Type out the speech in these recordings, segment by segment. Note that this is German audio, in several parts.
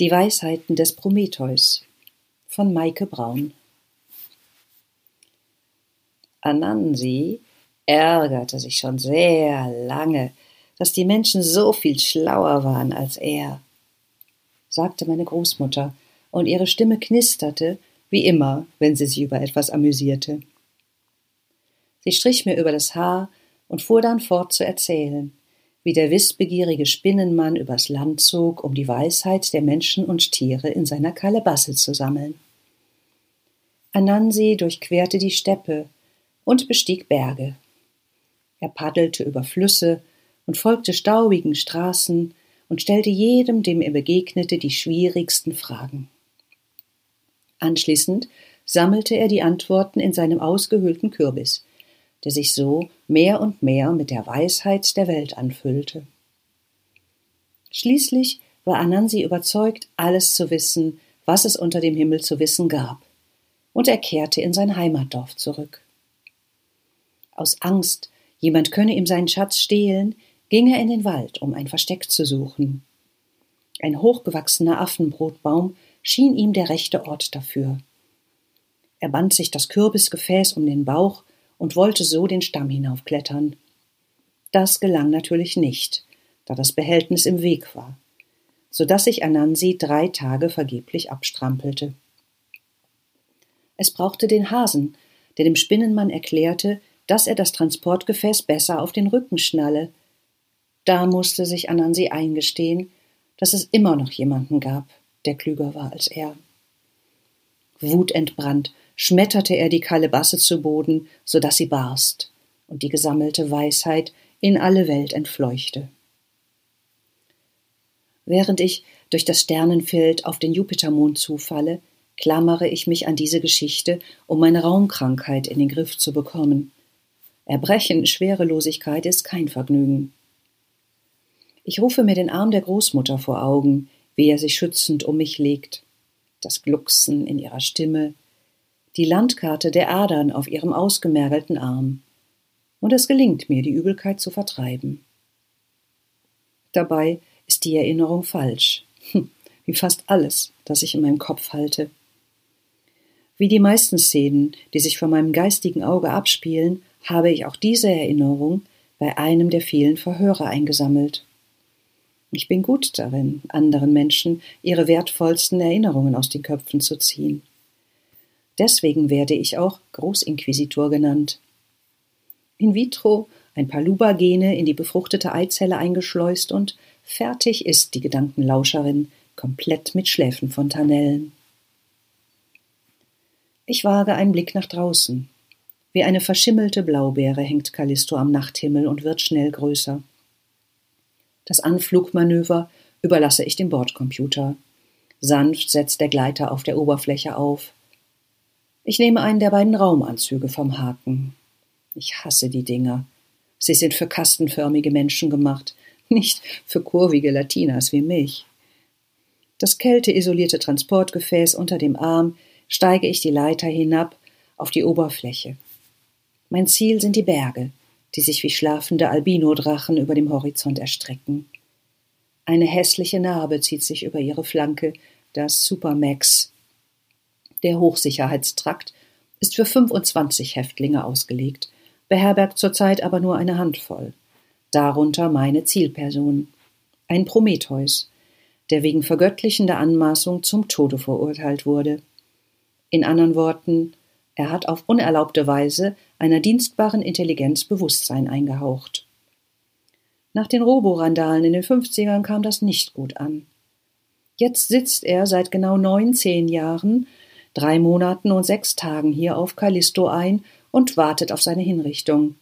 Die Weisheiten des Prometheus von Maike Braun Anansi ärgerte sich schon sehr lange, dass die Menschen so viel schlauer waren als er, sagte meine Großmutter, und ihre Stimme knisterte, wie immer, wenn sie sich über etwas amüsierte. Sie strich mir über das Haar und fuhr dann fort zu erzählen wie der wissbegierige Spinnenmann übers Land zog, um die Weisheit der Menschen und Tiere in seiner Kalebasse zu sammeln. Anansi durchquerte die Steppe und bestieg Berge. Er paddelte über Flüsse und folgte staubigen Straßen und stellte jedem, dem er begegnete, die schwierigsten Fragen. Anschließend sammelte er die Antworten in seinem ausgehöhlten Kürbis, der sich so mehr und mehr mit der Weisheit der Welt anfüllte. Schließlich war Anansi überzeugt, alles zu wissen, was es unter dem Himmel zu wissen gab, und er kehrte in sein Heimatdorf zurück. Aus Angst, jemand könne ihm seinen Schatz stehlen, ging er in den Wald, um ein Versteck zu suchen. Ein hochgewachsener Affenbrotbaum schien ihm der rechte Ort dafür. Er band sich das Kürbisgefäß um den Bauch und wollte so den Stamm hinaufklettern. Das gelang natürlich nicht, da das Behältnis im Weg war, so dass sich Anansi drei Tage vergeblich abstrampelte. Es brauchte den Hasen, der dem Spinnenmann erklärte, dass er das Transportgefäß besser auf den Rücken schnalle. Da musste sich Anansi eingestehen, dass es immer noch jemanden gab, der klüger war als er. Wutentbrannt schmetterte er die Kalebasse zu Boden, so dass sie barst und die gesammelte Weisheit in alle Welt entfleuchte. Während ich durch das Sternenfeld auf den Jupitermond zufalle, klammere ich mich an diese Geschichte, um meine Raumkrankheit in den Griff zu bekommen. Erbrechen, Schwerelosigkeit ist kein Vergnügen. Ich rufe mir den Arm der Großmutter vor Augen, wie er sich schützend um mich legt, das Glucksen in ihrer Stimme, die Landkarte der Adern auf ihrem ausgemergelten Arm, und es gelingt mir, die Übelkeit zu vertreiben. Dabei ist die Erinnerung falsch, hm, wie fast alles, das ich in meinem Kopf halte. Wie die meisten Szenen, die sich vor meinem geistigen Auge abspielen, habe ich auch diese Erinnerung bei einem der vielen Verhöre eingesammelt. Ich bin gut darin, anderen Menschen ihre wertvollsten Erinnerungen aus den Köpfen zu ziehen. Deswegen werde ich auch Großinquisitor genannt. In vitro ein paar Luba-Gene in die befruchtete Eizelle eingeschleust und fertig ist die Gedankenlauscherin, komplett mit Schläfenfontanellen. Ich wage einen Blick nach draußen. Wie eine verschimmelte Blaubeere hängt Callisto am Nachthimmel und wird schnell größer. Das Anflugmanöver überlasse ich dem Bordcomputer. Sanft setzt der Gleiter auf der Oberfläche auf. Ich nehme einen der beiden Raumanzüge vom Haken. Ich hasse die Dinger. Sie sind für kastenförmige Menschen gemacht, nicht für kurvige Latinas wie mich. Das kälteisolierte Transportgefäß unter dem Arm steige ich die Leiter hinab auf die Oberfläche. Mein Ziel sind die Berge, die sich wie schlafende Albinodrachen über dem Horizont erstrecken. Eine hässliche Narbe zieht sich über ihre Flanke, das Supermax, der Hochsicherheitstrakt ist für 25 Häftlinge ausgelegt, beherbergt zurzeit aber nur eine Handvoll. Darunter meine Zielperson. Ein Prometheus, der wegen vergöttlichender Anmaßung zum Tode verurteilt wurde. In anderen Worten, er hat auf unerlaubte Weise einer dienstbaren Intelligenz Bewusstsein eingehaucht. Nach den Roborandalen in den 50ern kam das nicht gut an. Jetzt sitzt er seit genau 19 Jahren drei Monaten und sechs Tagen hier auf Callisto ein und wartet auf seine Hinrichtung.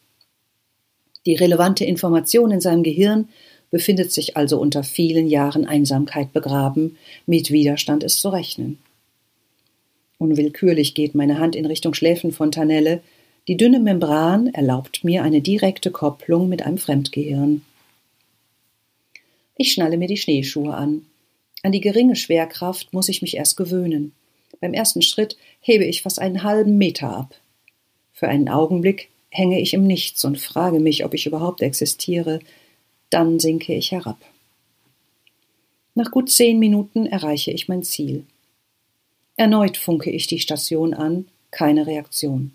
Die relevante Information in seinem Gehirn befindet sich also unter vielen Jahren Einsamkeit begraben, mit Widerstand ist zu rechnen. Unwillkürlich geht meine Hand in Richtung Schläfenfontanelle, die dünne Membran erlaubt mir eine direkte Kopplung mit einem Fremdgehirn. Ich schnalle mir die Schneeschuhe an. An die geringe Schwerkraft muss ich mich erst gewöhnen. Beim ersten Schritt hebe ich fast einen halben Meter ab. Für einen Augenblick hänge ich im Nichts und frage mich, ob ich überhaupt existiere. Dann sinke ich herab. Nach gut zehn Minuten erreiche ich mein Ziel. Erneut funke ich die Station an, keine Reaktion.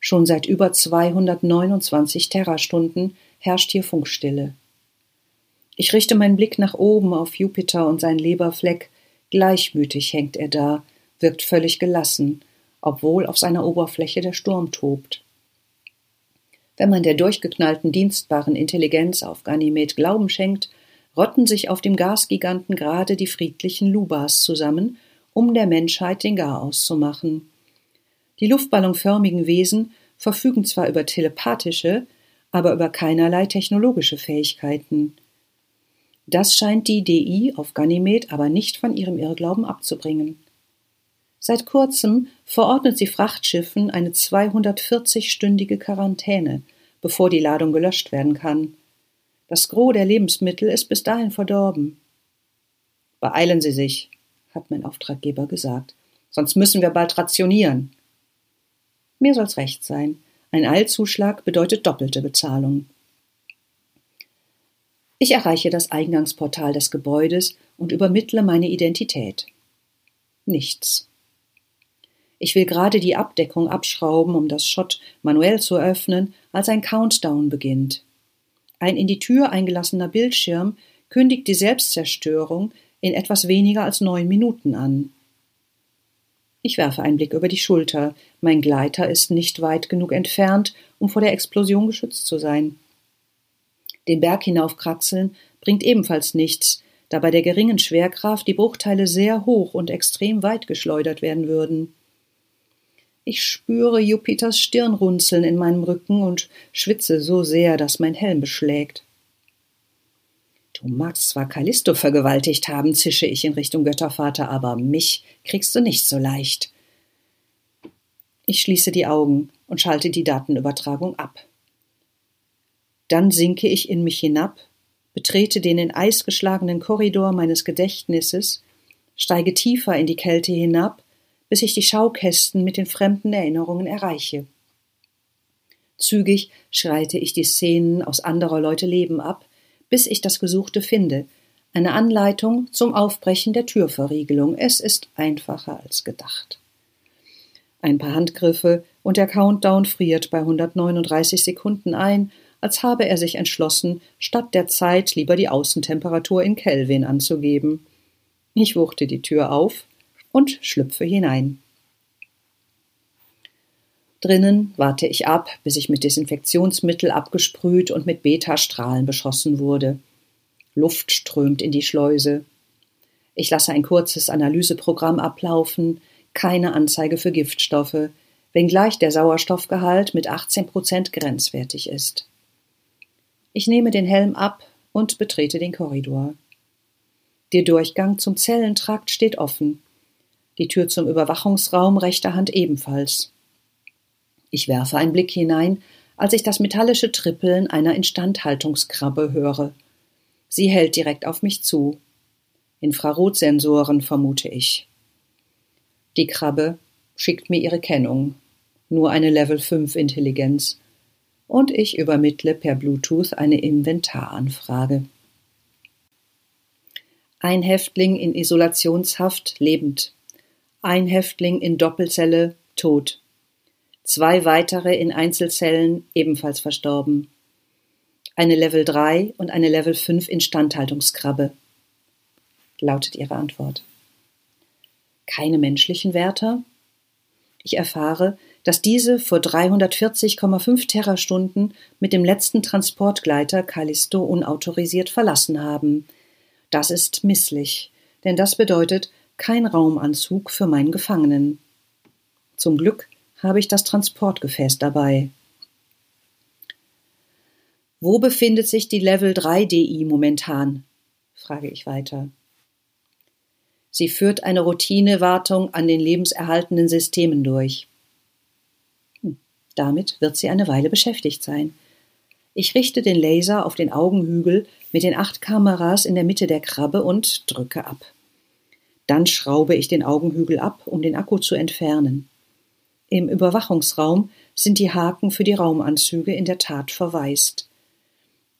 Schon seit über 229 Terrastunden herrscht hier Funkstille. Ich richte meinen Blick nach oben auf Jupiter und sein Leberfleck. Gleichmütig hängt er da, wirkt völlig gelassen, obwohl auf seiner Oberfläche der Sturm tobt. Wenn man der durchgeknallten dienstbaren Intelligenz auf Ganymed Glauben schenkt, rotten sich auf dem Gasgiganten gerade die friedlichen Lubas zusammen, um der Menschheit den Garaus zu machen. Die luftballonförmigen Wesen verfügen zwar über telepathische, aber über keinerlei technologische Fähigkeiten. Das scheint die DI auf Ganymed aber nicht von ihrem Irrglauben abzubringen. Seit kurzem verordnet sie Frachtschiffen eine 240-stündige Quarantäne, bevor die Ladung gelöscht werden kann. Das Gros der Lebensmittel ist bis dahin verdorben. Beeilen Sie sich, hat mein Auftraggeber gesagt, sonst müssen wir bald rationieren. Mir soll's recht sein. Ein Eilzuschlag bedeutet doppelte Bezahlung. Ich erreiche das Eingangsportal des Gebäudes und übermittle meine Identität. Nichts. Ich will gerade die Abdeckung abschrauben, um das Schott manuell zu öffnen, als ein Countdown beginnt. Ein in die Tür eingelassener Bildschirm kündigt die Selbstzerstörung in etwas weniger als neun Minuten an. Ich werfe einen Blick über die Schulter. Mein Gleiter ist nicht weit genug entfernt, um vor der Explosion geschützt zu sein. Den Berg hinaufkraxeln bringt ebenfalls nichts, da bei der geringen Schwerkraft die Bruchteile sehr hoch und extrem weit geschleudert werden würden. Ich spüre Jupiters Stirnrunzeln in meinem Rücken und schwitze so sehr, dass mein Helm beschlägt. Du magst zwar Callisto vergewaltigt haben, zische ich in Richtung Göttervater, aber mich kriegst du nicht so leicht. Ich schließe die Augen und schalte die Datenübertragung ab. Dann sinke ich in mich hinab, betrete den in Eis geschlagenen Korridor meines Gedächtnisses, steige tiefer in die Kälte hinab bis ich die Schaukästen mit den fremden Erinnerungen erreiche. Zügig schreite ich die Szenen aus anderer Leute Leben ab, bis ich das Gesuchte finde, eine Anleitung zum Aufbrechen der Türverriegelung. Es ist einfacher als gedacht. Ein paar Handgriffe und der Countdown friert bei 139 Sekunden ein, als habe er sich entschlossen, statt der Zeit lieber die Außentemperatur in Kelvin anzugeben. Ich wuchte die Tür auf, und schlüpfe hinein. Drinnen warte ich ab, bis ich mit Desinfektionsmittel abgesprüht und mit Beta-Strahlen beschossen wurde. Luft strömt in die Schleuse. Ich lasse ein kurzes Analyseprogramm ablaufen, keine Anzeige für Giftstoffe, wenngleich der Sauerstoffgehalt mit 18 Prozent grenzwertig ist. Ich nehme den Helm ab und betrete den Korridor. Der Durchgang zum Zellentrakt steht offen die Tür zum Überwachungsraum rechter Hand ebenfalls. Ich werfe einen Blick hinein, als ich das metallische Trippeln einer Instandhaltungskrabbe höre. Sie hält direkt auf mich zu. Infrarotsensoren vermute ich. Die Krabbe schickt mir ihre Kennung, nur eine Level 5 Intelligenz, und ich übermittle per Bluetooth eine Inventaranfrage. Ein Häftling in Isolationshaft lebend ein Häftling in Doppelzelle tot, zwei weitere in Einzelzellen ebenfalls verstorben, eine Level 3 und eine Level 5 Instandhaltungskrabbe, lautet ihre Antwort. Keine menschlichen Wärter? Ich erfahre, dass diese vor 340,5 Terrastunden mit dem letzten Transportgleiter Callisto unautorisiert verlassen haben. Das ist misslich, denn das bedeutet, kein Raumanzug für meinen Gefangenen. Zum Glück habe ich das Transportgefäß dabei. Wo befindet sich die Level 3 DI momentan? frage ich weiter. Sie führt eine Routinewartung an den lebenserhaltenden Systemen durch. Hm, damit wird sie eine Weile beschäftigt sein. Ich richte den Laser auf den Augenhügel mit den acht Kameras in der Mitte der Krabbe und drücke ab. Dann schraube ich den Augenhügel ab, um den Akku zu entfernen. Im Überwachungsraum sind die Haken für die Raumanzüge in der Tat verwaist.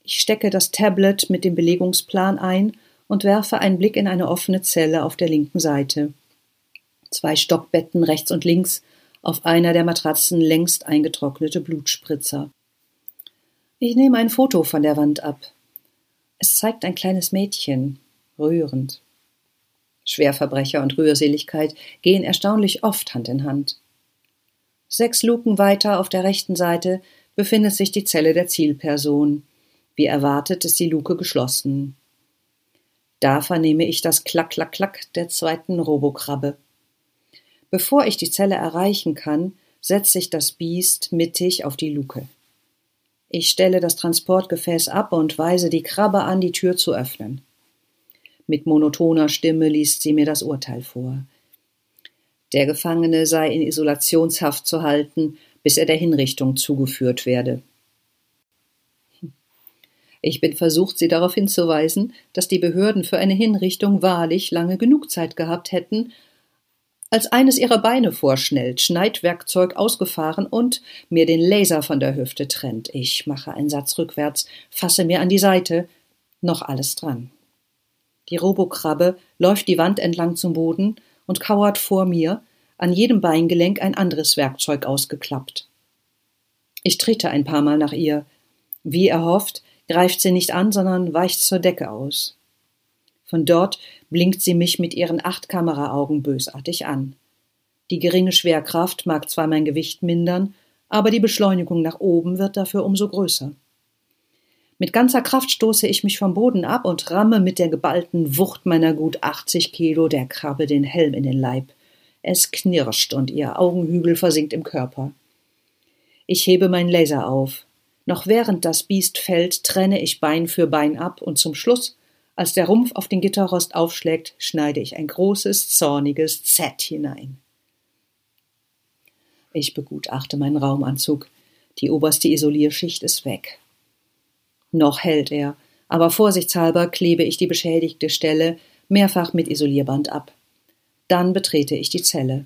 Ich stecke das Tablet mit dem Belegungsplan ein und werfe einen Blick in eine offene Zelle auf der linken Seite. Zwei Stockbetten rechts und links, auf einer der Matratzen längst eingetrocknete Blutspritzer. Ich nehme ein Foto von der Wand ab. Es zeigt ein kleines Mädchen, rührend. Schwerverbrecher und Rührseligkeit gehen erstaunlich oft Hand in Hand. Sechs Luken weiter auf der rechten Seite befindet sich die Zelle der Zielperson. Wie erwartet ist die Luke geschlossen. Da vernehme ich das Klack, Klack, Klack der zweiten Robokrabbe. Bevor ich die Zelle erreichen kann, setzt sich das Biest mittig auf die Luke. Ich stelle das Transportgefäß ab und weise die Krabbe an, die Tür zu öffnen. Mit monotoner Stimme liest sie mir das Urteil vor. Der Gefangene sei in Isolationshaft zu halten, bis er der Hinrichtung zugeführt werde. Ich bin versucht, sie darauf hinzuweisen, dass die Behörden für eine Hinrichtung wahrlich lange genug Zeit gehabt hätten, als eines ihrer Beine vorschnellt, Schneidwerkzeug ausgefahren und mir den Laser von der Hüfte trennt. Ich mache einen Satz rückwärts, fasse mir an die Seite, noch alles dran. Die Robokrabbe läuft die Wand entlang zum Boden und kauert vor mir, an jedem Beingelenk ein anderes Werkzeug ausgeklappt. Ich trete ein paar Mal nach ihr. Wie erhofft, greift sie nicht an, sondern weicht zur Decke aus. Von dort blinkt sie mich mit ihren acht Kameraaugen bösartig an. Die geringe Schwerkraft mag zwar mein Gewicht mindern, aber die Beschleunigung nach oben wird dafür umso größer. Mit ganzer Kraft stoße ich mich vom Boden ab und ramme mit der geballten Wucht meiner gut 80 Kilo der Krabbe den Helm in den Leib. Es knirscht und ihr Augenhügel versinkt im Körper. Ich hebe meinen Laser auf. Noch während das Biest fällt, trenne ich Bein für Bein ab und zum Schluss, als der Rumpf auf den Gitterrost aufschlägt, schneide ich ein großes, zorniges Z hinein. Ich begutachte meinen Raumanzug. Die oberste Isolierschicht ist weg. Noch hält er, aber vorsichtshalber klebe ich die beschädigte Stelle mehrfach mit Isolierband ab. Dann betrete ich die Zelle.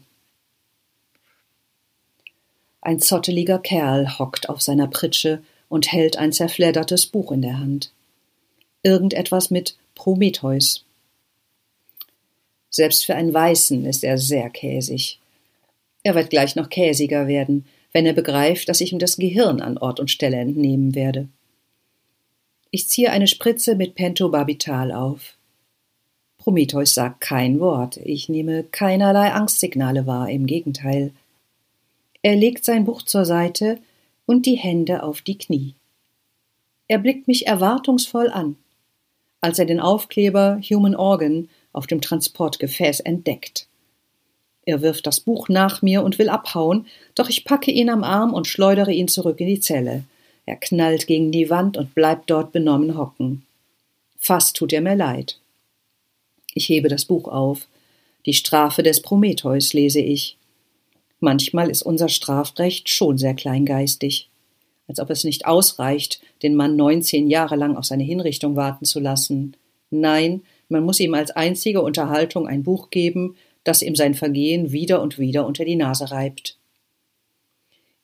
Ein zotteliger Kerl hockt auf seiner Pritsche und hält ein zerfleddertes Buch in der Hand. Irgendetwas mit Prometheus. Selbst für einen Weißen ist er sehr käsig. Er wird gleich noch käsiger werden, wenn er begreift, dass ich ihm das Gehirn an Ort und Stelle entnehmen werde. Ich ziehe eine Spritze mit Pentobarbital auf. Prometheus sagt kein Wort. Ich nehme keinerlei Angstsignale wahr, im Gegenteil. Er legt sein Buch zur Seite und die Hände auf die Knie. Er blickt mich erwartungsvoll an, als er den Aufkleber Human Organ auf dem Transportgefäß entdeckt. Er wirft das Buch nach mir und will abhauen, doch ich packe ihn am Arm und schleudere ihn zurück in die Zelle. Er knallt gegen die Wand und bleibt dort benommen hocken. Fast tut er mir leid. Ich hebe das Buch auf. Die Strafe des Prometheus lese ich. Manchmal ist unser Strafrecht schon sehr kleingeistig. Als ob es nicht ausreicht, den Mann neunzehn Jahre lang auf seine Hinrichtung warten zu lassen. Nein, man muss ihm als einzige Unterhaltung ein Buch geben, das ihm sein Vergehen wieder und wieder unter die Nase reibt.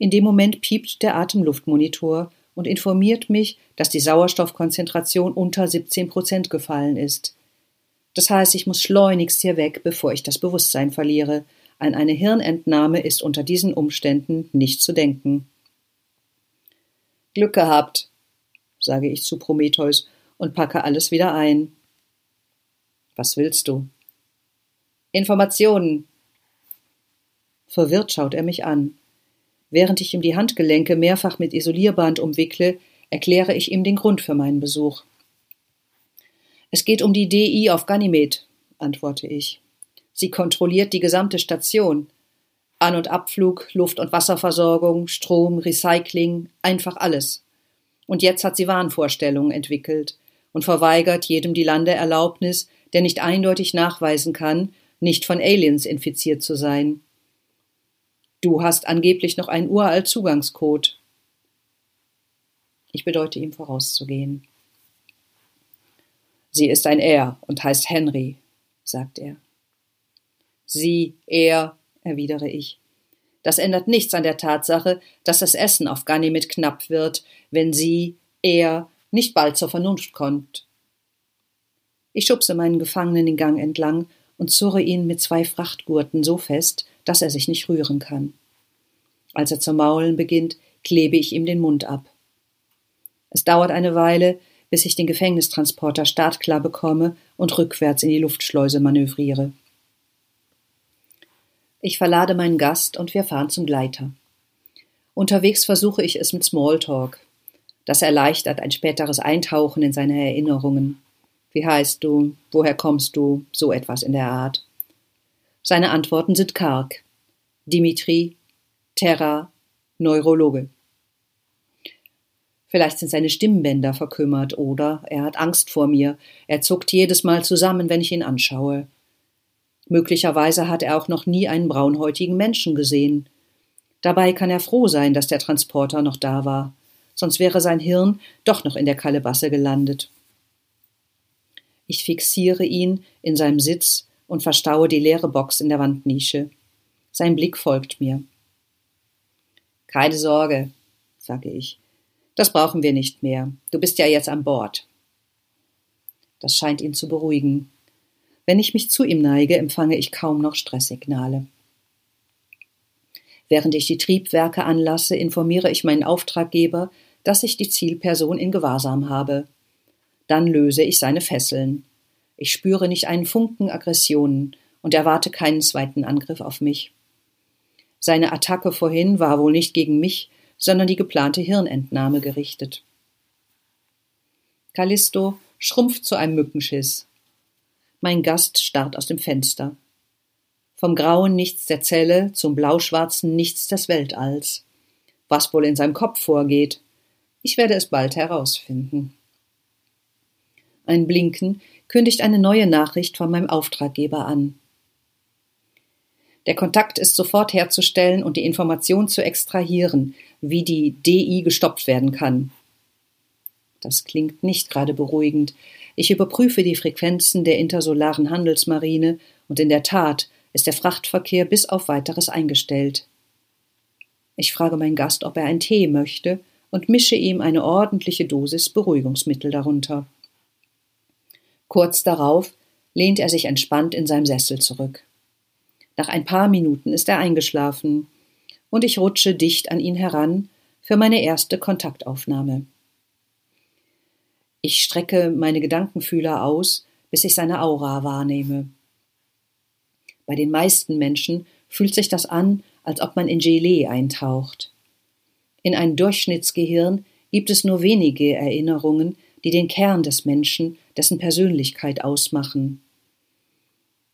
In dem Moment piept der Atemluftmonitor und informiert mich, dass die Sauerstoffkonzentration unter 17 Prozent gefallen ist. Das heißt, ich muss schleunigst hier weg, bevor ich das Bewusstsein verliere. An eine Hirnentnahme ist unter diesen Umständen nicht zu denken. Glück gehabt, sage ich zu Prometheus und packe alles wieder ein. Was willst du? Informationen. Verwirrt schaut er mich an. Während ich ihm die Handgelenke mehrfach mit Isolierband umwickle, erkläre ich ihm den Grund für meinen Besuch. Es geht um die DI auf Ganymed, antworte ich. Sie kontrolliert die gesamte Station. An- und Abflug, Luft- und Wasserversorgung, Strom, Recycling, einfach alles. Und jetzt hat sie Wahnvorstellungen entwickelt und verweigert jedem die Landeerlaubnis, der nicht eindeutig nachweisen kann, nicht von Aliens infiziert zu sein. Du hast angeblich noch einen uralt Zugangscode. Ich bedeute ihm vorauszugehen. Sie ist ein Er und heißt Henry, sagt er. Sie, er, erwidere ich. Das ändert nichts an der Tatsache, dass das Essen auf Ganymed knapp wird, wenn sie, er, nicht bald zur Vernunft kommt. Ich schubse meinen Gefangenen den Gang entlang und zurre ihn mit zwei Frachtgurten so fest, dass er sich nicht rühren kann. Als er zu maulen beginnt, klebe ich ihm den Mund ab. Es dauert eine Weile, bis ich den Gefängnistransporter startklar bekomme und rückwärts in die Luftschleuse manövriere. Ich verlade meinen Gast und wir fahren zum Gleiter. Unterwegs versuche ich es mit Smalltalk. Das erleichtert ein späteres Eintauchen in seine Erinnerungen. Wie heißt du? Woher kommst du? So etwas in der Art. Seine Antworten sind karg. Dimitri, Terra, Neurologe. Vielleicht sind seine Stimmbänder verkümmert oder er hat Angst vor mir. Er zuckt jedes Mal zusammen, wenn ich ihn anschaue. Möglicherweise hat er auch noch nie einen braunhäutigen Menschen gesehen. Dabei kann er froh sein, dass der Transporter noch da war, sonst wäre sein Hirn doch noch in der Kalebasse gelandet. Ich fixiere ihn in seinem Sitz und verstaue die leere Box in der Wandnische. Sein Blick folgt mir. Keine Sorge, sage ich. Das brauchen wir nicht mehr. Du bist ja jetzt an Bord. Das scheint ihn zu beruhigen. Wenn ich mich zu ihm neige, empfange ich kaum noch Stresssignale. Während ich die Triebwerke anlasse, informiere ich meinen Auftraggeber, dass ich die Zielperson in Gewahrsam habe. Dann löse ich seine Fesseln. Ich spüre nicht einen Funken Aggressionen und erwarte keinen zweiten Angriff auf mich. Seine Attacke vorhin war wohl nicht gegen mich, sondern die geplante Hirnentnahme gerichtet. Callisto schrumpft zu einem Mückenschiss. Mein Gast starrt aus dem Fenster. Vom grauen Nichts der Zelle zum blauschwarzen Nichts des Weltalls. Was wohl in seinem Kopf vorgeht, ich werde es bald herausfinden. Ein Blinken kündigt eine neue Nachricht von meinem Auftraggeber an. Der Kontakt ist sofort herzustellen und die Information zu extrahieren, wie die DI gestoppt werden kann. Das klingt nicht gerade beruhigend. Ich überprüfe die Frequenzen der intersolaren Handelsmarine und in der Tat ist der Frachtverkehr bis auf weiteres eingestellt. Ich frage meinen Gast, ob er einen Tee möchte und mische ihm eine ordentliche Dosis Beruhigungsmittel darunter. Kurz darauf lehnt er sich entspannt in seinem Sessel zurück. Nach ein paar Minuten ist er eingeschlafen und ich rutsche dicht an ihn heran für meine erste Kontaktaufnahme. Ich strecke meine Gedankenfühler aus, bis ich seine Aura wahrnehme. Bei den meisten Menschen fühlt sich das an, als ob man in Gelee eintaucht. In ein Durchschnittsgehirn gibt es nur wenige Erinnerungen, die den Kern des Menschen, dessen Persönlichkeit ausmachen.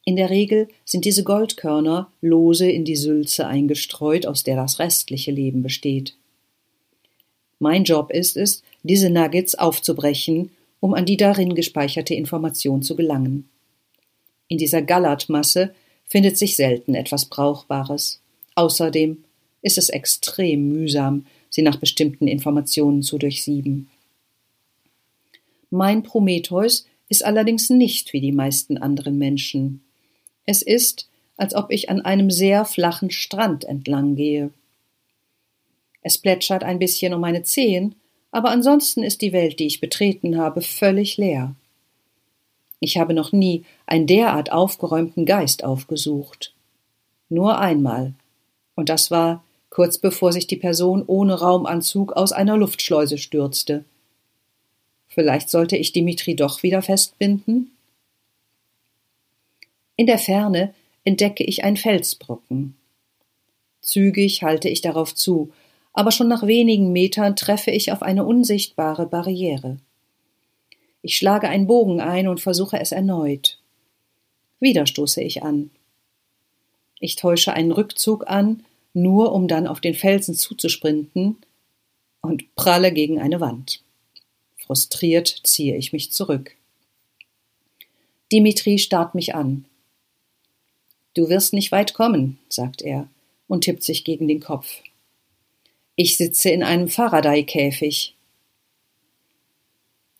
In der Regel sind diese Goldkörner lose in die Sülze eingestreut, aus der das restliche Leben besteht. Mein Job ist es, diese Nuggets aufzubrechen, um an die darin gespeicherte Information zu gelangen. In dieser Gallertmasse findet sich selten etwas Brauchbares. Außerdem ist es extrem mühsam, sie nach bestimmten Informationen zu durchsieben. Mein Prometheus ist allerdings nicht wie die meisten anderen Menschen. Es ist, als ob ich an einem sehr flachen Strand entlang gehe. Es plätschert ein bisschen um meine Zehen, aber ansonsten ist die Welt, die ich betreten habe, völlig leer. Ich habe noch nie einen derart aufgeräumten Geist aufgesucht. Nur einmal. Und das war kurz bevor sich die Person ohne Raumanzug aus einer Luftschleuse stürzte. Vielleicht sollte ich Dimitri doch wieder festbinden? In der Ferne entdecke ich einen Felsbrocken. Zügig halte ich darauf zu, aber schon nach wenigen Metern treffe ich auf eine unsichtbare Barriere. Ich schlage einen Bogen ein und versuche es erneut. Wieder stoße ich an. Ich täusche einen Rückzug an, nur um dann auf den Felsen zuzusprinten und pralle gegen eine Wand. Frustriert ziehe ich mich zurück. Dimitri starrt mich an. Du wirst nicht weit kommen, sagt er und tippt sich gegen den Kopf. Ich sitze in einem Faraday-Käfig.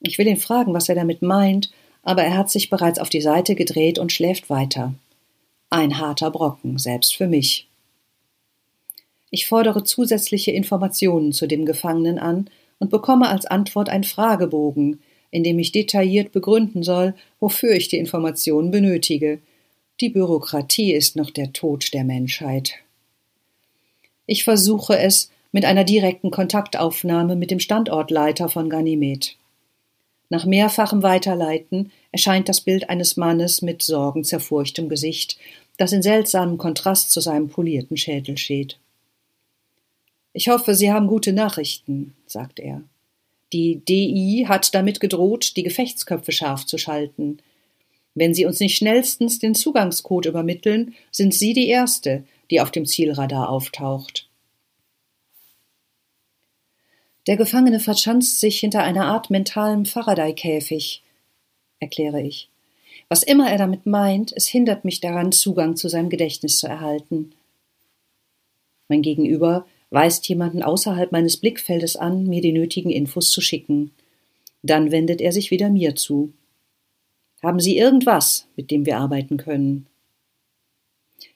Ich will ihn fragen, was er damit meint, aber er hat sich bereits auf die Seite gedreht und schläft weiter. Ein harter Brocken, selbst für mich. Ich fordere zusätzliche Informationen zu dem Gefangenen an und bekomme als Antwort einen Fragebogen, in dem ich detailliert begründen soll, wofür ich die Informationen benötige. Die Bürokratie ist noch der Tod der Menschheit. Ich versuche es mit einer direkten Kontaktaufnahme mit dem Standortleiter von Ganymed. Nach mehrfachem Weiterleiten erscheint das Bild eines Mannes mit sorgenzerfurchtem Gesicht, das in seltsamem Kontrast zu seinem polierten Schädel steht. Ich hoffe, Sie haben gute Nachrichten, sagt er. Die DI hat damit gedroht, die Gefechtsköpfe scharf zu schalten. Wenn Sie uns nicht schnellstens den Zugangscode übermitteln, sind Sie die Erste, die auf dem Zielradar auftaucht. Der Gefangene verschanzt sich hinter einer Art mentalem Faraday-Käfig, erkläre ich. Was immer er damit meint, es hindert mich daran, Zugang zu seinem Gedächtnis zu erhalten. Mein Gegenüber weist jemanden außerhalb meines Blickfeldes an, mir die nötigen Infos zu schicken. Dann wendet er sich wieder mir zu. Haben Sie irgendwas, mit dem wir arbeiten können?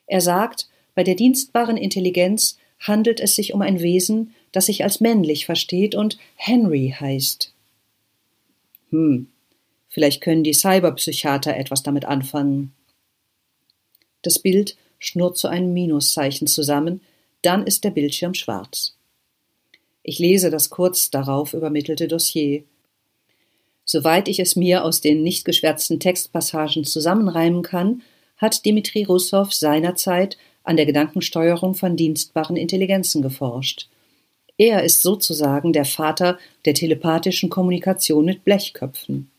Er sagt, bei der dienstbaren Intelligenz handelt es sich um ein Wesen, das sich als männlich versteht und Henry heißt. Hm, vielleicht können die Cyberpsychiater etwas damit anfangen. Das Bild schnurrt zu einem Minuszeichen zusammen, dann ist der Bildschirm schwarz. Ich lese das kurz darauf übermittelte Dossier. Soweit ich es mir aus den nicht geschwärzten Textpassagen zusammenreimen kann, hat Dimitri Russow seinerzeit an der Gedankensteuerung von dienstbaren Intelligenzen geforscht. Er ist sozusagen der Vater der telepathischen Kommunikation mit Blechköpfen.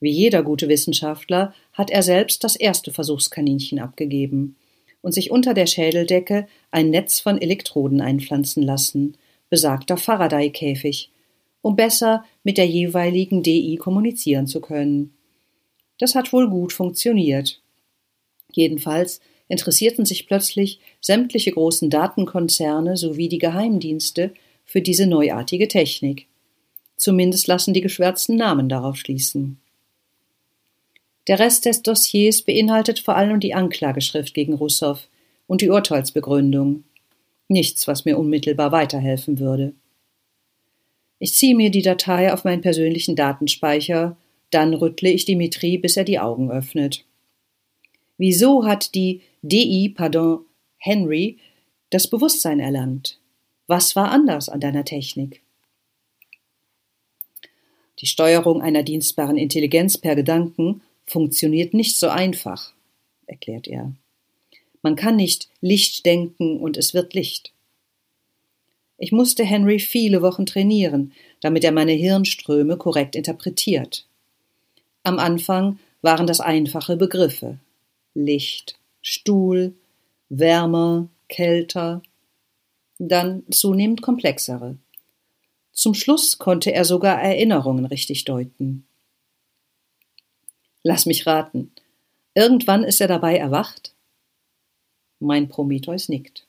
Wie jeder gute Wissenschaftler hat er selbst das erste Versuchskaninchen abgegeben und sich unter der Schädeldecke ein Netz von Elektroden einpflanzen lassen, besagter Faraday-Käfig, um besser mit der jeweiligen DI kommunizieren zu können. Das hat wohl gut funktioniert. Jedenfalls interessierten sich plötzlich sämtliche großen Datenkonzerne sowie die Geheimdienste für diese neuartige Technik. Zumindest lassen die geschwärzten Namen darauf schließen. Der Rest des Dossiers beinhaltet vor allem die Anklageschrift gegen Russow und die Urteilsbegründung. Nichts, was mir unmittelbar weiterhelfen würde. Ich ziehe mir die Datei auf meinen persönlichen Datenspeicher, dann rüttle ich Dimitri, bis er die Augen öffnet. Wieso hat die DI, pardon, Henry, das Bewusstsein erlangt? Was war anders an deiner Technik? Die Steuerung einer dienstbaren Intelligenz per Gedanken funktioniert nicht so einfach, erklärt er. Man kann nicht Licht denken und es wird Licht. Ich musste Henry viele Wochen trainieren, damit er meine Hirnströme korrekt interpretiert. Am Anfang waren das einfache Begriffe Licht, Stuhl, wärmer, kälter, dann zunehmend komplexere. Zum Schluss konnte er sogar Erinnerungen richtig deuten. Lass mich raten. Irgendwann ist er dabei erwacht? Mein Prometheus nickt.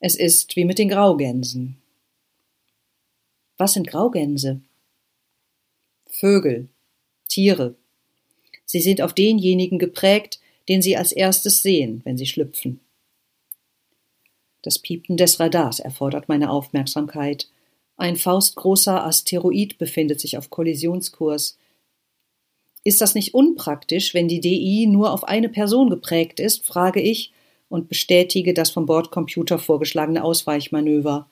Es ist wie mit den Graugänsen. Was sind Graugänse? Vögel, Tiere. Sie sind auf denjenigen geprägt, den sie als erstes sehen, wenn sie schlüpfen. Das Piepen des Radars erfordert meine Aufmerksamkeit. Ein faustgroßer Asteroid befindet sich auf Kollisionskurs. Ist das nicht unpraktisch, wenn die DI nur auf eine Person geprägt ist, frage ich und bestätige das vom Bordcomputer vorgeschlagene Ausweichmanöver.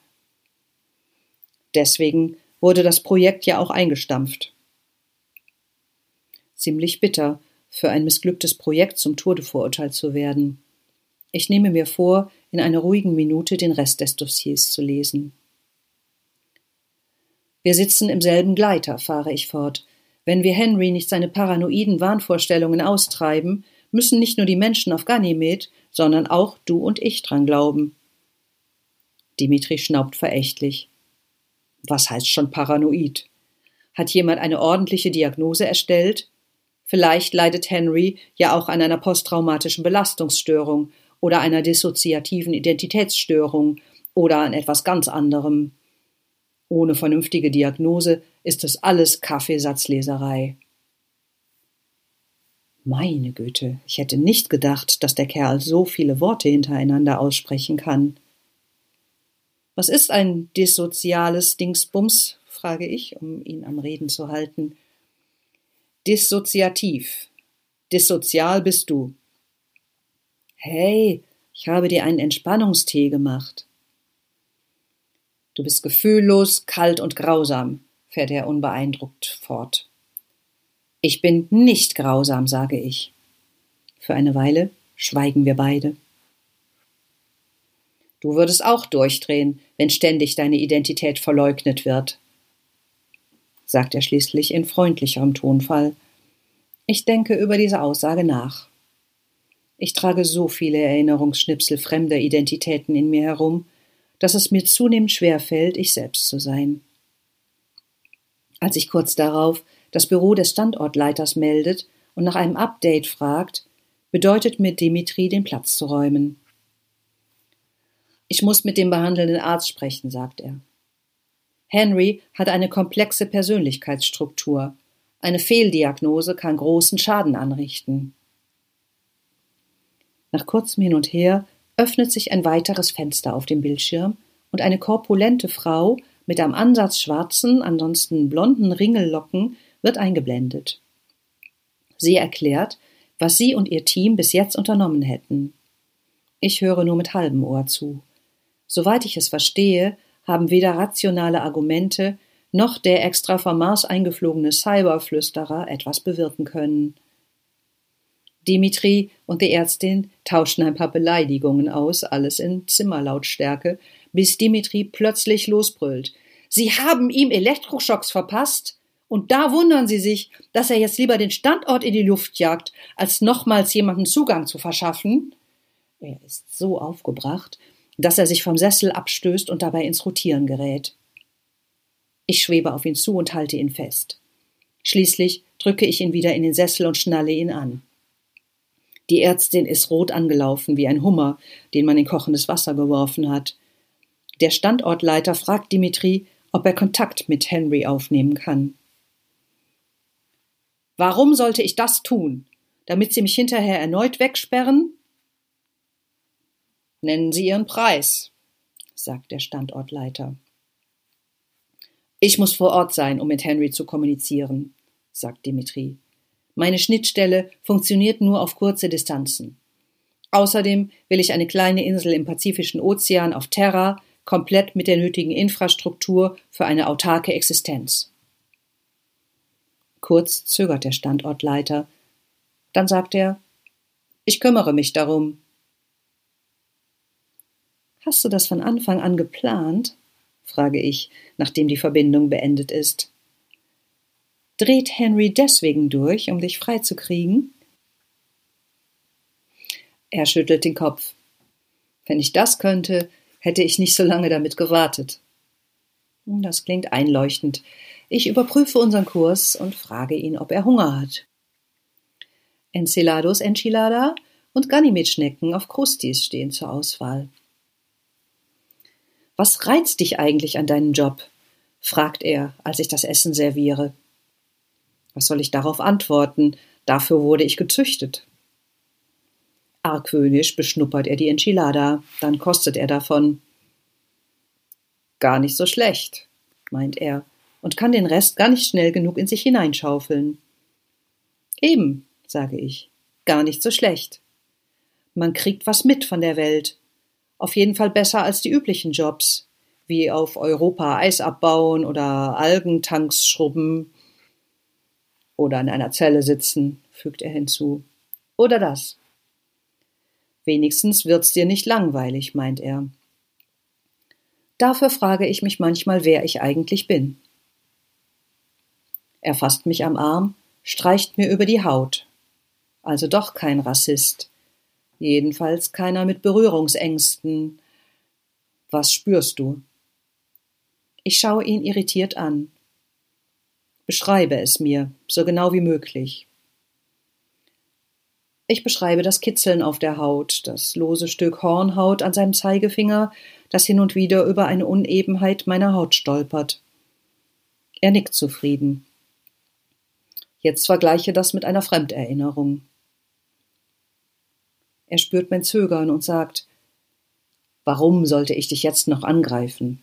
Deswegen wurde das Projekt ja auch eingestampft. Ziemlich bitter, für ein missglücktes Projekt zum Tode verurteilt zu werden. Ich nehme mir vor, in einer ruhigen Minute den Rest des Dossiers zu lesen. Wir sitzen im selben Gleiter, fahre ich fort. Wenn wir Henry nicht seine paranoiden Wahnvorstellungen austreiben, müssen nicht nur die Menschen auf Ganymed, sondern auch du und ich dran glauben. Dimitri schnaubt verächtlich. Was heißt schon paranoid? Hat jemand eine ordentliche Diagnose erstellt? Vielleicht leidet Henry ja auch an einer posttraumatischen Belastungsstörung oder einer dissoziativen Identitätsstörung oder an etwas ganz anderem. Ohne vernünftige Diagnose ist es alles Kaffeesatzleserei. Meine Güte, ich hätte nicht gedacht, dass der Kerl so viele Worte hintereinander aussprechen kann. Was ist ein dissoziales Dingsbums? frage ich, um ihn am Reden zu halten. Dissoziativ. Dissozial bist du. Hey, ich habe dir einen Entspannungstee gemacht. Du bist gefühllos, kalt und grausam, fährt er unbeeindruckt fort. Ich bin nicht grausam, sage ich. Für eine Weile schweigen wir beide. Du würdest auch durchdrehen, wenn ständig deine Identität verleugnet wird, sagt er schließlich in freundlicherem Tonfall. Ich denke über diese Aussage nach. Ich trage so viele Erinnerungsschnipsel fremder Identitäten in mir herum, dass es mir zunehmend schwer fällt, ich selbst zu sein. Als ich kurz darauf das Büro des Standortleiters meldet und nach einem Update fragt, bedeutet mir Dimitri den Platz zu räumen. Ich muss mit dem behandelnden Arzt sprechen, sagt er. Henry hat eine komplexe Persönlichkeitsstruktur. Eine Fehldiagnose kann großen Schaden anrichten. Nach kurzem Hin und Her öffnet sich ein weiteres Fenster auf dem Bildschirm und eine korpulente Frau mit am Ansatz schwarzen, ansonsten blonden Ringellocken wird eingeblendet. Sie erklärt, was sie und ihr Team bis jetzt unternommen hätten. Ich höre nur mit halbem Ohr zu. Soweit ich es verstehe, haben weder rationale Argumente noch der extra vom Mars eingeflogene Cyberflüsterer etwas bewirken können. Dimitri und die Ärztin tauschten ein paar Beleidigungen aus, alles in Zimmerlautstärke, bis Dimitri plötzlich losbrüllt. Sie haben ihm Elektroschocks verpasst? Und da wundern sie sich, dass er jetzt lieber den Standort in die Luft jagt, als nochmals jemanden Zugang zu verschaffen? Er ist so aufgebracht, dass er sich vom Sessel abstößt und dabei ins Rotieren gerät. Ich schwebe auf ihn zu und halte ihn fest. Schließlich drücke ich ihn wieder in den Sessel und schnalle ihn an. Die Ärztin ist rot angelaufen wie ein Hummer, den man in kochendes Wasser geworfen hat. Der Standortleiter fragt Dimitri, ob er Kontakt mit Henry aufnehmen kann. Warum sollte ich das tun? Damit Sie mich hinterher erneut wegsperren? Nennen Sie Ihren Preis, sagt der Standortleiter. Ich muss vor Ort sein, um mit Henry zu kommunizieren, sagt Dimitri. Meine Schnittstelle funktioniert nur auf kurze Distanzen. Außerdem will ich eine kleine Insel im Pazifischen Ozean auf Terra, komplett mit der nötigen Infrastruktur für eine autarke Existenz. Kurz zögert der Standortleiter. Dann sagt er, ich kümmere mich darum. Hast du das von Anfang an geplant? frage ich, nachdem die Verbindung beendet ist. Dreht Henry deswegen durch, um dich freizukriegen? Er schüttelt den Kopf. Wenn ich das könnte, hätte ich nicht so lange damit gewartet. Das klingt einleuchtend. Ich überprüfe unseren Kurs und frage ihn, ob er Hunger hat. Encelados Enchilada und Ganymed-Schnecken auf Krustis stehen zur Auswahl. Was reizt dich eigentlich an deinem Job? fragt er, als ich das Essen serviere. Was soll ich darauf antworten? Dafür wurde ich gezüchtet. Argwöhnisch beschnuppert er die Enchilada, dann kostet er davon. Gar nicht so schlecht, meint er und kann den Rest gar nicht schnell genug in sich hineinschaufeln. Eben, sage ich, gar nicht so schlecht. Man kriegt was mit von der Welt, auf jeden Fall besser als die üblichen Jobs, wie auf Europa Eis abbauen oder Algentanks schrubben oder in einer Zelle sitzen, fügt er hinzu. Oder das. Wenigstens wird's dir nicht langweilig, meint er. Dafür frage ich mich manchmal, wer ich eigentlich bin. Er fasst mich am Arm, streicht mir über die Haut. Also doch kein Rassist. Jedenfalls keiner mit Berührungsängsten. Was spürst du? Ich schaue ihn irritiert an. Beschreibe es mir, so genau wie möglich. Ich beschreibe das Kitzeln auf der Haut, das lose Stück Hornhaut an seinem Zeigefinger, das hin und wieder über eine Unebenheit meiner Haut stolpert. Er nickt zufrieden. Jetzt vergleiche das mit einer Fremderinnerung. Er spürt mein Zögern und sagt, Warum sollte ich dich jetzt noch angreifen?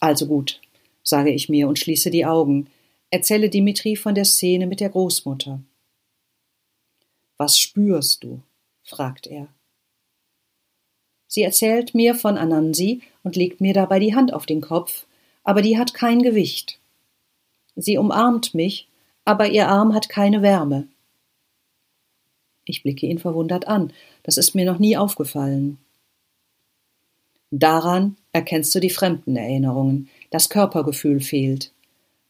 Also gut, sage ich mir und schließe die Augen, erzähle Dimitri von der Szene mit der Großmutter. Was spürst du? fragt er. Sie erzählt mir von Anansi und legt mir dabei die Hand auf den Kopf, aber die hat kein Gewicht. Sie umarmt mich, aber ihr Arm hat keine Wärme. Ich blicke ihn verwundert an, das ist mir noch nie aufgefallen. Daran erkennst du die fremden Erinnerungen, das Körpergefühl fehlt.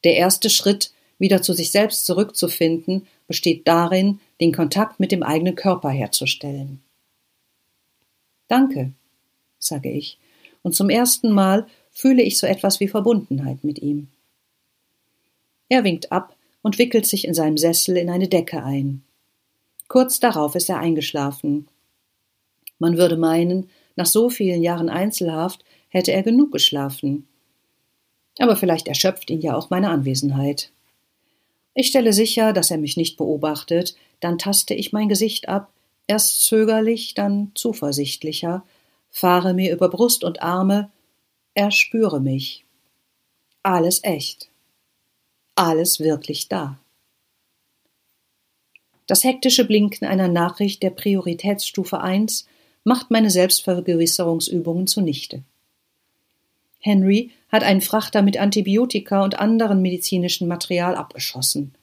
Der erste Schritt, wieder zu sich selbst zurückzufinden, besteht darin, den Kontakt mit dem eigenen Körper herzustellen. Danke, sage ich, und zum ersten Mal fühle ich so etwas wie Verbundenheit mit ihm. Er winkt ab und wickelt sich in seinem Sessel in eine Decke ein. Kurz darauf ist er eingeschlafen. Man würde meinen, nach so vielen Jahren Einzelhaft hätte er genug geschlafen. Aber vielleicht erschöpft ihn ja auch meine Anwesenheit. Ich stelle sicher, dass er mich nicht beobachtet, dann taste ich mein Gesicht ab, erst zögerlich, dann zuversichtlicher, fahre mir über Brust und Arme, erspüre mich. Alles echt. Alles wirklich da. Das hektische Blinken einer Nachricht der Prioritätsstufe 1 macht meine Selbstvergewisserungsübungen zunichte. Henry hat einen Frachter mit Antibiotika und anderem medizinischen Material abgeschossen.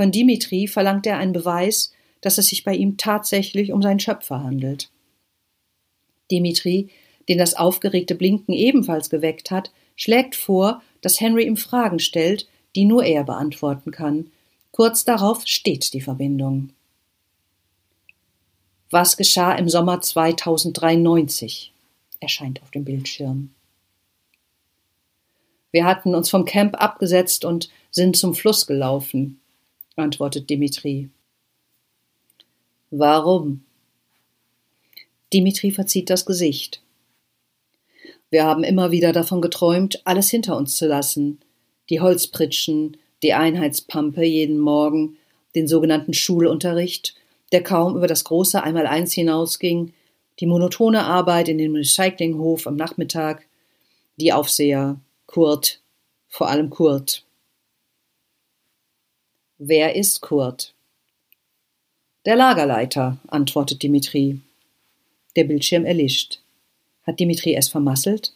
Von Dimitri verlangt er einen Beweis, dass es sich bei ihm tatsächlich um seinen Schöpfer handelt. Dimitri, den das aufgeregte Blinken ebenfalls geweckt hat, schlägt vor, dass Henry ihm Fragen stellt, die nur er beantworten kann. Kurz darauf steht die Verbindung. Was geschah im Sommer 2093? erscheint auf dem Bildschirm. Wir hatten uns vom Camp abgesetzt und sind zum Fluss gelaufen, antwortet Dimitri. Warum? Dimitri verzieht das Gesicht. Wir haben immer wieder davon geträumt, alles hinter uns zu lassen. Die Holzpritschen, die Einheitspampe jeden Morgen, den sogenannten Schulunterricht der kaum über das große Einmaleins hinausging, die monotone Arbeit in dem Recyclinghof am Nachmittag, die Aufseher, Kurt, vor allem Kurt. Wer ist Kurt? Der Lagerleiter, antwortet Dimitri. Der Bildschirm erlischt. Hat Dimitri es vermasselt?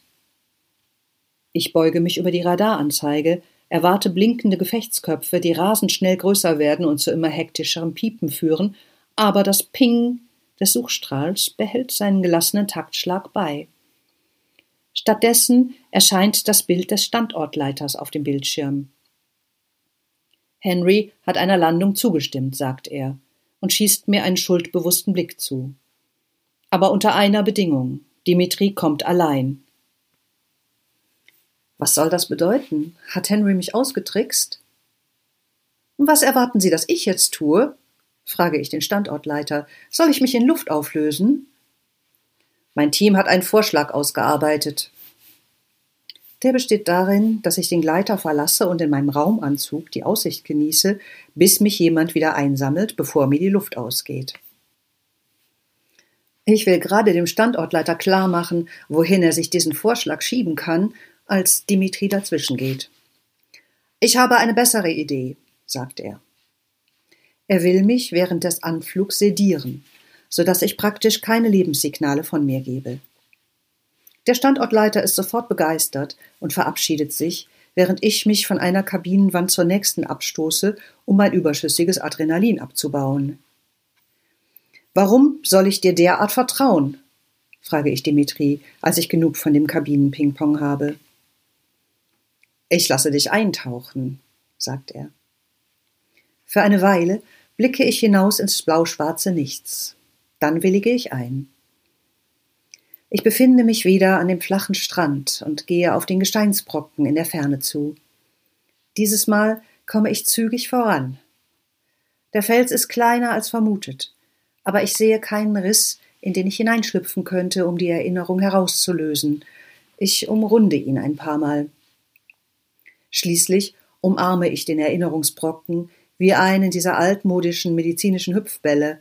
Ich beuge mich über die Radaranzeige, erwarte blinkende Gefechtsköpfe, die rasend schnell größer werden und zu immer hektischerem Piepen führen aber das Ping des Suchstrahls behält seinen gelassenen Taktschlag bei. Stattdessen erscheint das Bild des Standortleiters auf dem Bildschirm. Henry hat einer Landung zugestimmt, sagt er und schießt mir einen schuldbewussten Blick zu. Aber unter einer Bedingung. Dimitri kommt allein. Was soll das bedeuten? Hat Henry mich ausgetrickst? Was erwarten Sie, dass ich jetzt tue? frage ich den Standortleiter. Soll ich mich in Luft auflösen? Mein Team hat einen Vorschlag ausgearbeitet. Der besteht darin, dass ich den Gleiter verlasse und in meinem Raumanzug die Aussicht genieße, bis mich jemand wieder einsammelt, bevor mir die Luft ausgeht. Ich will gerade dem Standortleiter klar machen, wohin er sich diesen Vorschlag schieben kann, als Dimitri dazwischen geht. Ich habe eine bessere Idee, sagt er. Er will mich während des Anflugs sedieren, so dass ich praktisch keine Lebenssignale von mir gebe. Der Standortleiter ist sofort begeistert und verabschiedet sich, während ich mich von einer Kabinenwand zur nächsten abstoße, um mein überschüssiges Adrenalin abzubauen. Warum soll ich dir derart vertrauen? frage ich Dimitri, als ich genug von dem Kabinenpingpong habe. Ich lasse dich eintauchen, sagt er. Für eine Weile blicke ich hinaus ins blauschwarze Nichts. Dann willige ich ein. Ich befinde mich wieder an dem flachen Strand und gehe auf den Gesteinsbrocken in der Ferne zu. Dieses Mal komme ich zügig voran. Der Fels ist kleiner als vermutet, aber ich sehe keinen Riss, in den ich hineinschlüpfen könnte, um die Erinnerung herauszulösen. Ich umrunde ihn ein paar Mal. Schließlich umarme ich den Erinnerungsbrocken, wie einen dieser altmodischen medizinischen Hüpfbälle,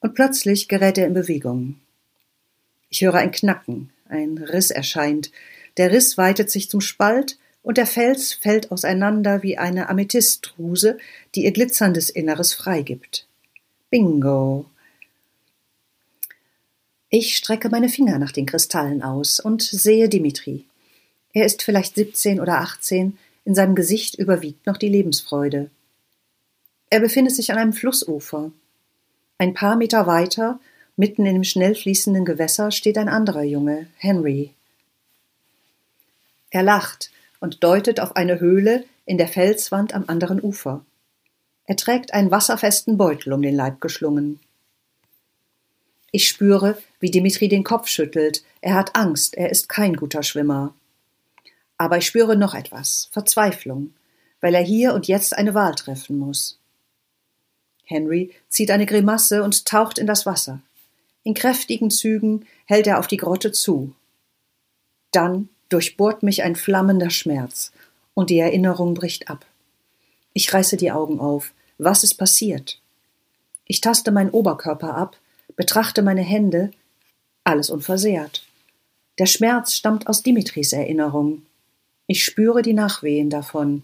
und plötzlich gerät er in Bewegung. Ich höre ein Knacken, ein Riss erscheint, Der Riss weitet sich zum Spalt und der Fels fällt auseinander wie eine Amethystdruse, die ihr glitzerndes Inneres freigibt. Bingo! Ich strecke meine Finger nach den Kristallen aus und sehe Dimitri. Er ist vielleicht siebzehn oder achtzehn, in seinem Gesicht überwiegt noch die Lebensfreude. Er befindet sich an einem Flussufer. Ein paar Meter weiter, mitten in dem schnell fließenden Gewässer, steht ein anderer Junge, Henry. Er lacht und deutet auf eine Höhle in der Felswand am anderen Ufer. Er trägt einen wasserfesten Beutel um den Leib geschlungen. Ich spüre, wie Dimitri den Kopf schüttelt. Er hat Angst, er ist kein guter Schwimmer. Aber ich spüre noch etwas Verzweiflung, weil er hier und jetzt eine Wahl treffen muss. Henry zieht eine Grimasse und taucht in das Wasser. In kräftigen Zügen hält er auf die Grotte zu. Dann durchbohrt mich ein flammender Schmerz und die Erinnerung bricht ab. Ich reiße die Augen auf. Was ist passiert? Ich taste meinen Oberkörper ab, betrachte meine Hände, alles unversehrt. Der Schmerz stammt aus Dimitris Erinnerung. Ich spüre die Nachwehen davon.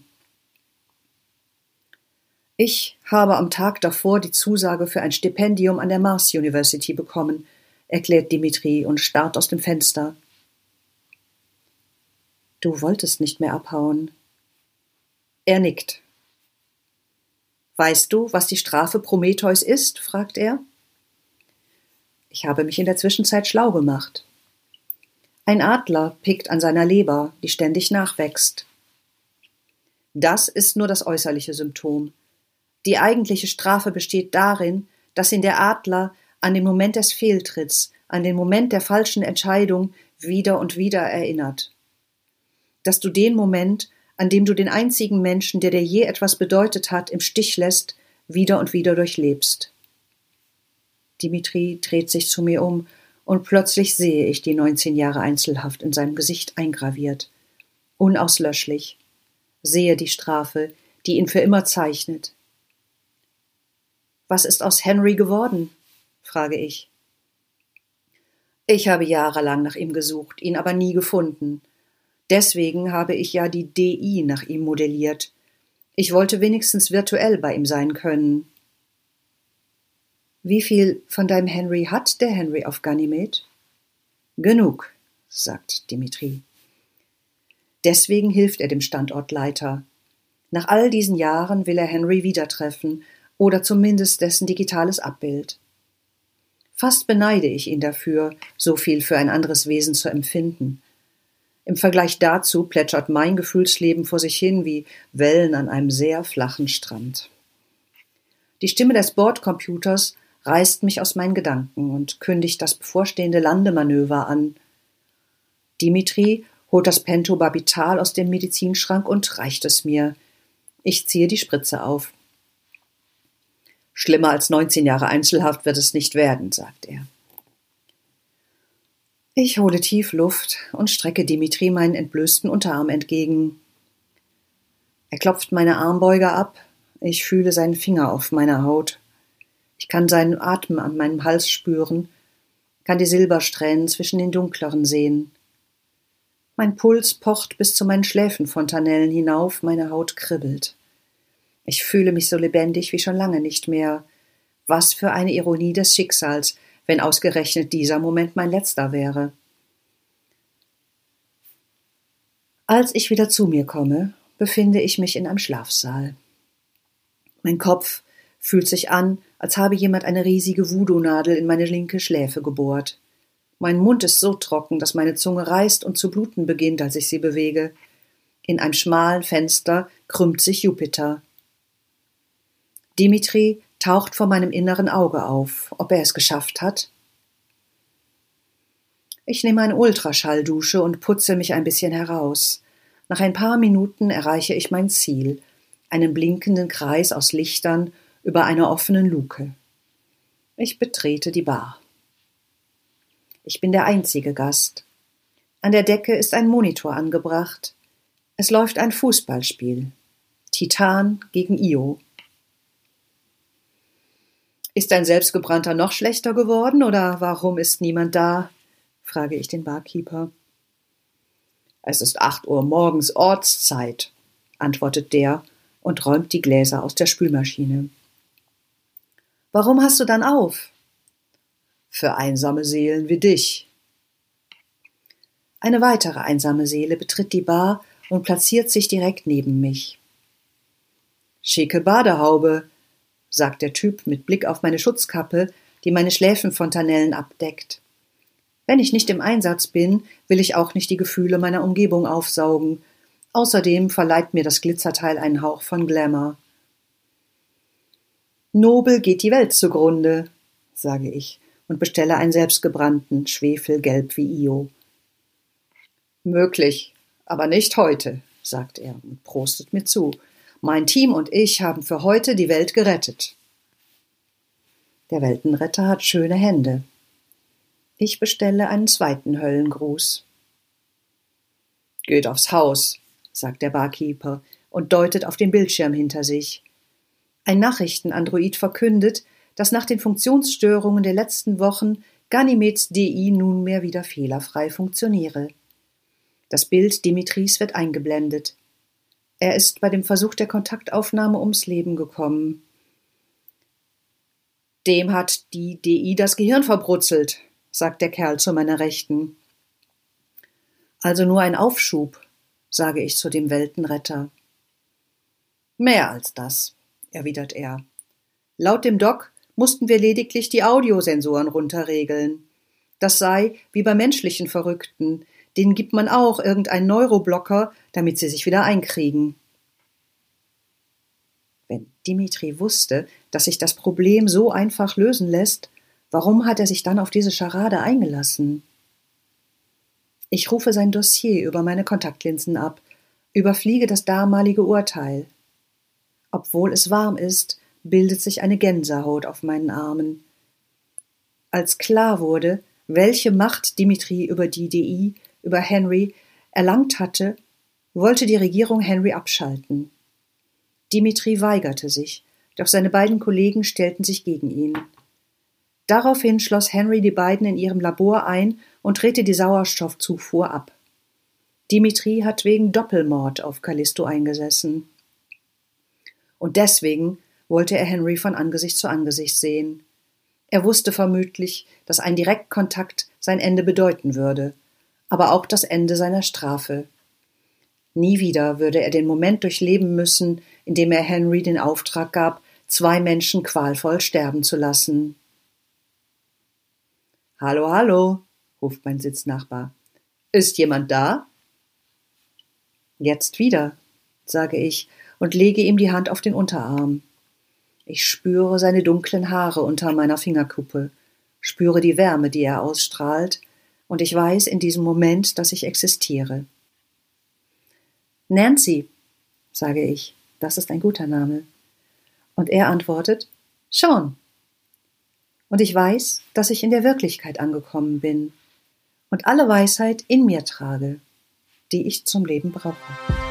Ich habe am Tag davor die Zusage für ein Stipendium an der Mars University bekommen, erklärt Dimitri und starrt aus dem Fenster. Du wolltest nicht mehr abhauen. Er nickt. Weißt du, was die Strafe Prometheus ist? fragt er. Ich habe mich in der Zwischenzeit schlau gemacht. Ein Adler pickt an seiner Leber, die ständig nachwächst. Das ist nur das äußerliche Symptom. Die eigentliche Strafe besteht darin, dass ihn der Adler an den Moment des Fehltritts, an den Moment der falschen Entscheidung wieder und wieder erinnert. Dass du den Moment, an dem du den einzigen Menschen, der dir je etwas bedeutet hat, im Stich lässt, wieder und wieder durchlebst. Dimitri dreht sich zu mir um, und plötzlich sehe ich die 19 Jahre Einzelhaft in seinem Gesicht eingraviert. Unauslöschlich. Sehe die Strafe, die ihn für immer zeichnet. Was ist aus Henry geworden? frage ich. Ich habe jahrelang nach ihm gesucht, ihn aber nie gefunden. Deswegen habe ich ja die DI nach ihm modelliert. Ich wollte wenigstens virtuell bei ihm sein können. Wie viel von deinem Henry hat der Henry auf Ganymed? Genug, sagt Dimitri. Deswegen hilft er dem Standortleiter. Nach all diesen Jahren will er Henry wieder treffen oder zumindest dessen digitales Abbild. Fast beneide ich ihn dafür, so viel für ein anderes Wesen zu empfinden. Im Vergleich dazu plätschert mein Gefühlsleben vor sich hin wie Wellen an einem sehr flachen Strand. Die Stimme des Bordcomputers reißt mich aus meinen Gedanken und kündigt das bevorstehende Landemanöver an. Dimitri holt das Pentobarbital aus dem Medizinschrank und reicht es mir. Ich ziehe die Spritze auf. Schlimmer als 19 Jahre Einzelhaft wird es nicht werden, sagt er. Ich hole tief Luft und strecke Dimitri meinen entblößten Unterarm entgegen. Er klopft meine Armbeuge ab, ich fühle seinen Finger auf meiner Haut. Ich kann seinen Atem an meinem Hals spüren, kann die Silbersträhnen zwischen den dunkleren sehen. Mein Puls pocht bis zu meinen Schläfenfontanellen hinauf, meine Haut kribbelt. Ich fühle mich so lebendig wie schon lange nicht mehr. Was für eine Ironie des Schicksals, wenn ausgerechnet dieser Moment mein letzter wäre. Als ich wieder zu mir komme, befinde ich mich in einem Schlafsaal. Mein Kopf fühlt sich an, als habe jemand eine riesige Voodoo-Nadel in meine linke Schläfe gebohrt. Mein Mund ist so trocken, dass meine Zunge reißt und zu bluten beginnt, als ich sie bewege. In einem schmalen Fenster krümmt sich Jupiter. Dimitri taucht vor meinem inneren Auge auf, ob er es geschafft hat. Ich nehme eine Ultraschalldusche und putze mich ein bisschen heraus. Nach ein paar Minuten erreiche ich mein Ziel, einen blinkenden Kreis aus Lichtern über einer offenen Luke. Ich betrete die Bar. Ich bin der einzige Gast. An der Decke ist ein Monitor angebracht. Es läuft ein Fußballspiel. Titan gegen Io. Ist dein Selbstgebrannter noch schlechter geworden oder warum ist niemand da? frage ich den Barkeeper. Es ist acht Uhr morgens Ortszeit, antwortet der und räumt die Gläser aus der Spülmaschine. Warum hast du dann auf? Für einsame Seelen wie dich. Eine weitere einsame Seele betritt die Bar und platziert sich direkt neben mich. Schicke Badehaube, sagt der Typ mit Blick auf meine Schutzkappe, die meine Schläfenfontanellen abdeckt. Wenn ich nicht im Einsatz bin, will ich auch nicht die Gefühle meiner Umgebung aufsaugen. Außerdem verleiht mir das Glitzerteil einen Hauch von Glamour. Nobel geht die Welt zugrunde, sage ich und bestelle einen selbstgebrannten, schwefelgelb wie Io. Möglich, aber nicht heute, sagt er und prostet mir zu. Mein Team und ich haben für heute die Welt gerettet. Der Weltenretter hat schöne Hände. Ich bestelle einen zweiten Höllengruß. Geht aufs Haus, sagt der Barkeeper und deutet auf den Bildschirm hinter sich. Ein Nachrichtenandroid verkündet, dass nach den Funktionsstörungen der letzten Wochen Ganymeds DI nunmehr wieder fehlerfrei funktioniere. Das Bild Dimitris wird eingeblendet. Er ist bei dem Versuch der Kontaktaufnahme ums Leben gekommen. Dem hat die DI das Gehirn verbrutzelt, sagt der Kerl zu meiner Rechten. Also nur ein Aufschub, sage ich zu dem Weltenretter. Mehr als das, erwidert er. Laut dem Doc mussten wir lediglich die Audiosensoren runterregeln. Das sei wie bei menschlichen Verrückten, denen gibt man auch irgendeinen Neuroblocker, damit sie sich wieder einkriegen. Wenn Dimitri wusste, dass sich das Problem so einfach lösen lässt, warum hat er sich dann auf diese Scharade eingelassen? Ich rufe sein Dossier über meine Kontaktlinsen ab, überfliege das damalige Urteil. Obwohl es warm ist, bildet sich eine Gänsehaut auf meinen Armen. Als klar wurde, welche Macht Dimitri über die DI, über Henry erlangt hatte, wollte die Regierung Henry abschalten. Dimitri weigerte sich, doch seine beiden Kollegen stellten sich gegen ihn. Daraufhin schloss Henry die beiden in ihrem Labor ein und drehte die Sauerstoffzufuhr ab. Dimitri hat wegen Doppelmord auf Callisto eingesessen. Und deswegen wollte er Henry von Angesicht zu Angesicht sehen. Er wusste vermutlich, dass ein Direktkontakt sein Ende bedeuten würde, aber auch das Ende seiner Strafe. Nie wieder würde er den Moment durchleben müssen, in dem er Henry den Auftrag gab, zwei Menschen qualvoll sterben zu lassen. Hallo, hallo, ruft mein Sitznachbar. Ist jemand da? Jetzt wieder, sage ich und lege ihm die Hand auf den Unterarm. Ich spüre seine dunklen Haare unter meiner Fingerkuppe, spüre die Wärme, die er ausstrahlt, und ich weiß in diesem Moment, dass ich existiere. Nancy, sage ich, das ist ein guter Name. Und er antwortet, Sean. Und ich weiß, dass ich in der Wirklichkeit angekommen bin und alle Weisheit in mir trage, die ich zum Leben brauche.